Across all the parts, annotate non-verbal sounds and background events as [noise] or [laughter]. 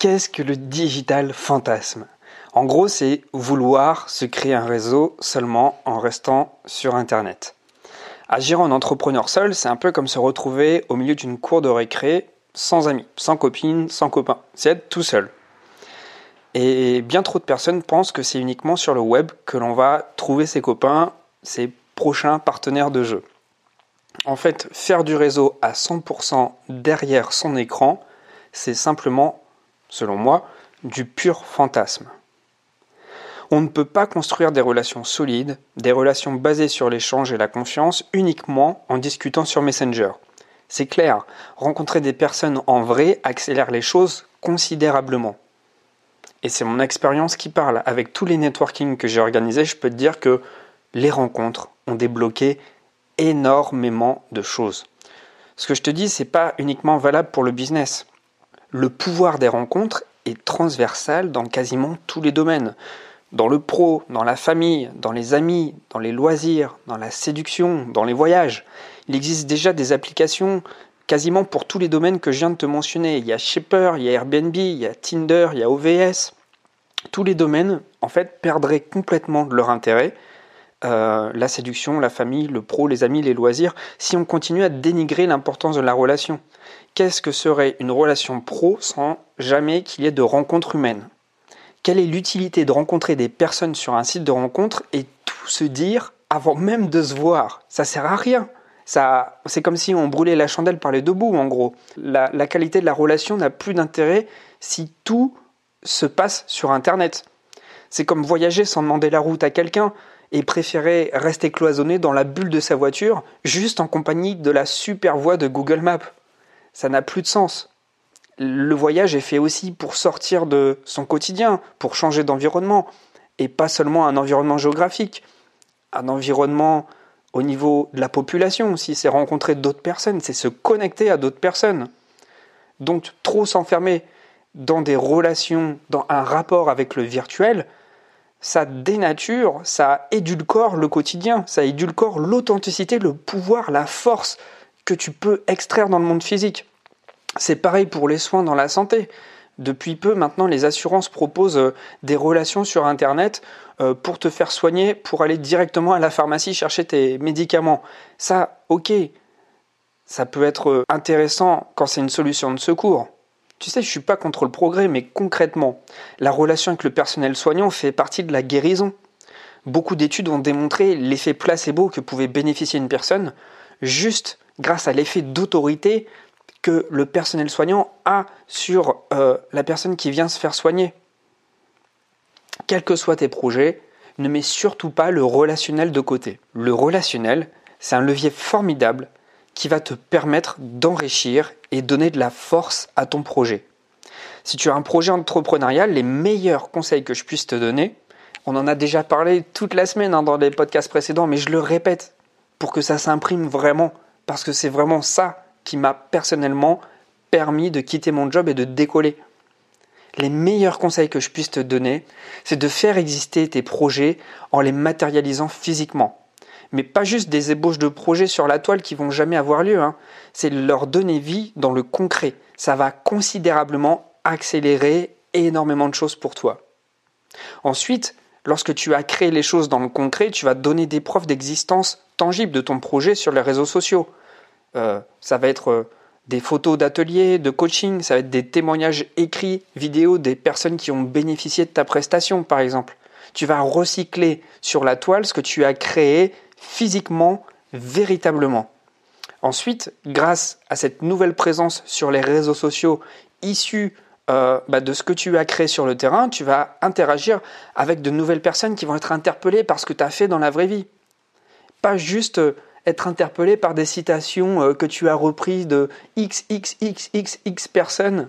Qu'est-ce que le digital fantasme? En gros, c'est vouloir se créer un réseau seulement en restant sur Internet. Agir en entrepreneur seul, c'est un peu comme se retrouver au milieu d'une cour de récré sans amis, sans copines, sans copains. C'est être tout seul. Et bien trop de personnes pensent que c'est uniquement sur le web que l'on va trouver ses copains, ses prochains partenaires de jeu. En fait, faire du réseau à 100% derrière son écran, c'est simplement selon moi, du pur fantasme. On ne peut pas construire des relations solides, des relations basées sur l'échange et la confiance uniquement en discutant sur Messenger. C'est clair, rencontrer des personnes en vrai accélère les choses considérablement. Et c'est mon expérience qui parle. Avec tous les networking que j'ai organisés, je peux te dire que les rencontres ont débloqué énormément de choses. Ce que je te dis, c'est pas uniquement valable pour le business le pouvoir des rencontres est transversal dans quasiment tous les domaines. Dans le pro, dans la famille, dans les amis, dans les loisirs, dans la séduction, dans les voyages. Il existe déjà des applications quasiment pour tous les domaines que je viens de te mentionner. Il y a Shaper, il y a Airbnb, il y a Tinder, il y a OVS. Tous les domaines, en fait, perdraient complètement leur intérêt. Euh, la séduction, la famille, le pro, les amis, les loisirs, si on continue à dénigrer l'importance de la relation qu'est-ce que serait une relation pro sans jamais qu'il y ait de rencontre humaine? Quelle est l'utilité de rencontrer des personnes sur un site de rencontre et tout se dire avant même de se voir? Ça sert à rien. Ça, c'est comme si on brûlait la chandelle par les deux bouts, en gros. La, la qualité de la relation n'a plus d'intérêt si tout se passe sur Internet. C'est comme voyager sans demander la route à quelqu'un et préférer rester cloisonné dans la bulle de sa voiture, juste en compagnie de la super voix de Google Maps ça n'a plus de sens. Le voyage est fait aussi pour sortir de son quotidien, pour changer d'environnement, et pas seulement un environnement géographique, un environnement au niveau de la population aussi, c'est rencontrer d'autres personnes, c'est se connecter à d'autres personnes. Donc trop s'enfermer dans des relations, dans un rapport avec le virtuel, ça dénature, ça édulcore le quotidien, ça édulcore l'authenticité, le pouvoir, la force que tu peux extraire dans le monde physique. C'est pareil pour les soins dans la santé. Depuis peu, maintenant, les assurances proposent euh, des relations sur Internet euh, pour te faire soigner, pour aller directement à la pharmacie chercher tes médicaments. Ça, ok, ça peut être euh, intéressant quand c'est une solution de secours. Tu sais, je suis pas contre le progrès, mais concrètement, la relation avec le personnel soignant fait partie de la guérison. Beaucoup d'études ont démontré l'effet placebo que pouvait bénéficier une personne juste grâce à l'effet d'autorité que le personnel soignant a sur euh, la personne qui vient se faire soigner. Quels que soient tes projets, ne mets surtout pas le relationnel de côté. Le relationnel, c'est un levier formidable qui va te permettre d'enrichir et donner de la force à ton projet. Si tu as un projet entrepreneurial, les meilleurs conseils que je puisse te donner, on en a déjà parlé toute la semaine hein, dans les podcasts précédents, mais je le répète pour que ça s'imprime vraiment, parce que c'est vraiment ça qui m'a personnellement permis de quitter mon job et de décoller. Les meilleurs conseils que je puisse te donner, c'est de faire exister tes projets en les matérialisant physiquement. Mais pas juste des ébauches de projets sur la toile qui vont jamais avoir lieu, hein. c'est leur donner vie dans le concret. Ça va considérablement accélérer énormément de choses pour toi. Ensuite, lorsque tu as créé les choses dans le concret, tu vas donner des preuves d'existence tangible de ton projet sur les réseaux sociaux. Euh, ça va être euh, des photos d'ateliers, de coaching, ça va être des témoignages écrits, vidéos des personnes qui ont bénéficié de ta prestation, par exemple. Tu vas recycler sur la toile ce que tu as créé physiquement, véritablement. Ensuite, grâce à cette nouvelle présence sur les réseaux sociaux issue euh, bah, de ce que tu as créé sur le terrain, tu vas interagir avec de nouvelles personnes qui vont être interpellées par ce que tu as fait dans la vraie vie. Pas juste être interpellé par des citations euh, que tu as reprises de XXXXX personnes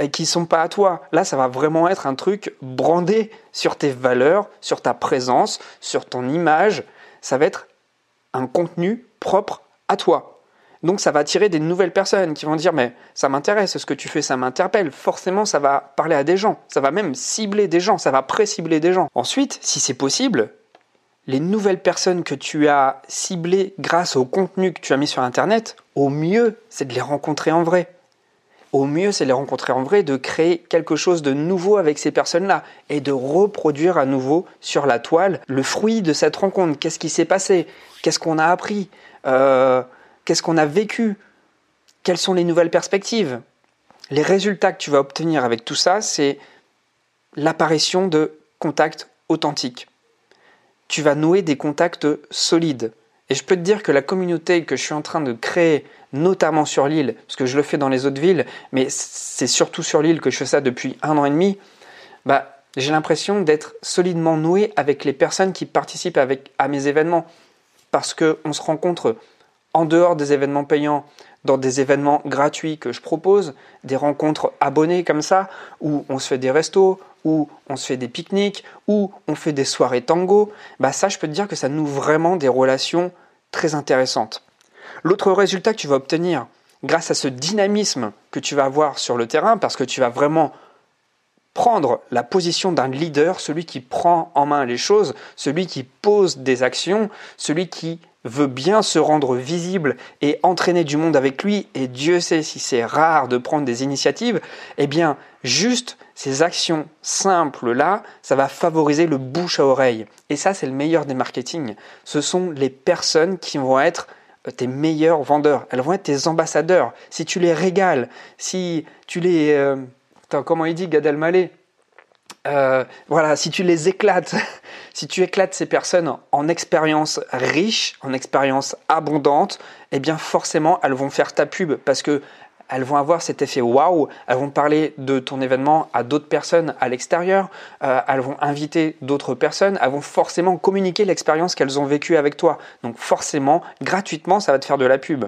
euh, qui sont pas à toi. Là, ça va vraiment être un truc brandé sur tes valeurs, sur ta présence, sur ton image. Ça va être un contenu propre à toi. Donc ça va attirer des nouvelles personnes qui vont dire mais ça m'intéresse, ce que tu fais ça m'interpelle. Forcément ça va parler à des gens, ça va même cibler des gens, ça va pré-cibler des gens. Ensuite, si c'est possible, les nouvelles personnes que tu as ciblées grâce au contenu que tu as mis sur Internet, au mieux, c'est de les rencontrer en vrai. Au mieux, c'est les rencontrer en vrai, de créer quelque chose de nouveau avec ces personnes-là et de reproduire à nouveau sur la toile le fruit de cette rencontre. Qu'est-ce qui s'est passé? Qu'est-ce qu'on a appris? Euh, Qu'est-ce qu'on a vécu? Quelles sont les nouvelles perspectives? Les résultats que tu vas obtenir avec tout ça, c'est l'apparition de contacts authentiques. Tu vas nouer des contacts solides. Et je peux te dire que la communauté que je suis en train de créer, notamment sur l'île, parce que je le fais dans les autres villes, mais c'est surtout sur l'île que je fais ça depuis un an et demi, bah, j'ai l'impression d'être solidement noué avec les personnes qui participent avec, à mes événements. Parce qu'on se rencontre en dehors des événements payants, dans des événements gratuits que je propose, des rencontres abonnées comme ça, où on se fait des restos, où on se fait des pique-niques, où on fait des soirées tango, bah ça je peux te dire que ça noue vraiment des relations très intéressantes. L'autre résultat que tu vas obtenir grâce à ce dynamisme que tu vas avoir sur le terrain, parce que tu vas vraiment prendre la position d'un leader, celui qui prend en main les choses, celui qui pose des actions, celui qui veut bien se rendre visible et entraîner du monde avec lui, et Dieu sait si c'est rare de prendre des initiatives, eh bien, juste ces actions simples-là, ça va favoriser le bouche à oreille. Et ça, c'est le meilleur des marketing. Ce sont les personnes qui vont être tes meilleurs vendeurs. Elles vont être tes ambassadeurs. Si tu les régales, si tu les... Euh, comment il dit Gad Elmaleh euh, voilà, si tu les éclates, [laughs] si tu éclates ces personnes en expérience riche, en expérience abondante, eh bien forcément elles vont faire ta pub parce que elles vont avoir cet effet waouh, elles vont parler de ton événement à d'autres personnes à l'extérieur, euh, elles vont inviter d'autres personnes, elles vont forcément communiquer l'expérience qu'elles ont vécue avec toi. Donc forcément, gratuitement, ça va te faire de la pub.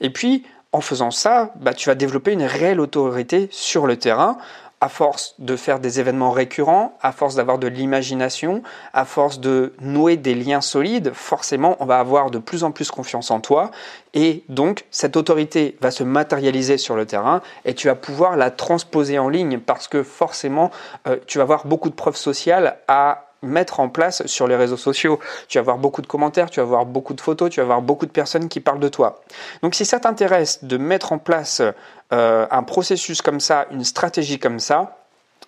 Et puis, en faisant ça, bah, tu vas développer une réelle autorité sur le terrain à force de faire des événements récurrents, à force d'avoir de l'imagination, à force de nouer des liens solides, forcément, on va avoir de plus en plus confiance en toi. Et donc, cette autorité va se matérialiser sur le terrain et tu vas pouvoir la transposer en ligne parce que forcément, euh, tu vas avoir beaucoup de preuves sociales à mettre en place sur les réseaux sociaux. Tu vas avoir beaucoup de commentaires, tu vas avoir beaucoup de photos, tu vas avoir beaucoup de personnes qui parlent de toi. Donc si ça t'intéresse de mettre en place euh, un processus comme ça, une stratégie comme ça,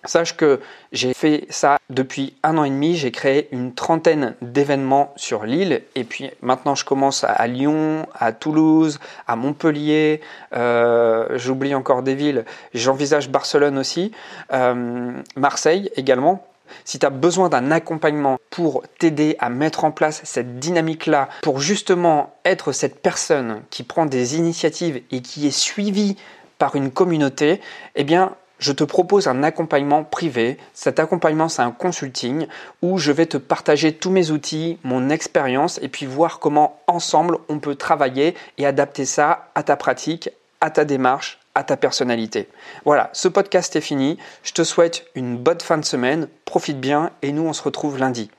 Sache que j'ai fait ça depuis un an et demi, j'ai créé une trentaine d'événements sur l'île et puis maintenant je commence à Lyon, à Toulouse, à Montpellier, euh, j'oublie encore des villes, j'envisage Barcelone aussi, euh, Marseille également si tu as besoin d'un accompagnement pour t'aider à mettre en place cette dynamique-là, pour justement être cette personne qui prend des initiatives et qui est suivie par une communauté, eh bien, je te propose un accompagnement privé. Cet accompagnement, c'est un consulting où je vais te partager tous mes outils, mon expérience et puis voir comment ensemble on peut travailler et adapter ça à ta pratique, à ta démarche, à ta personnalité. Voilà, ce podcast est fini. Je te souhaite une bonne fin de semaine. Profite bien et nous, on se retrouve lundi.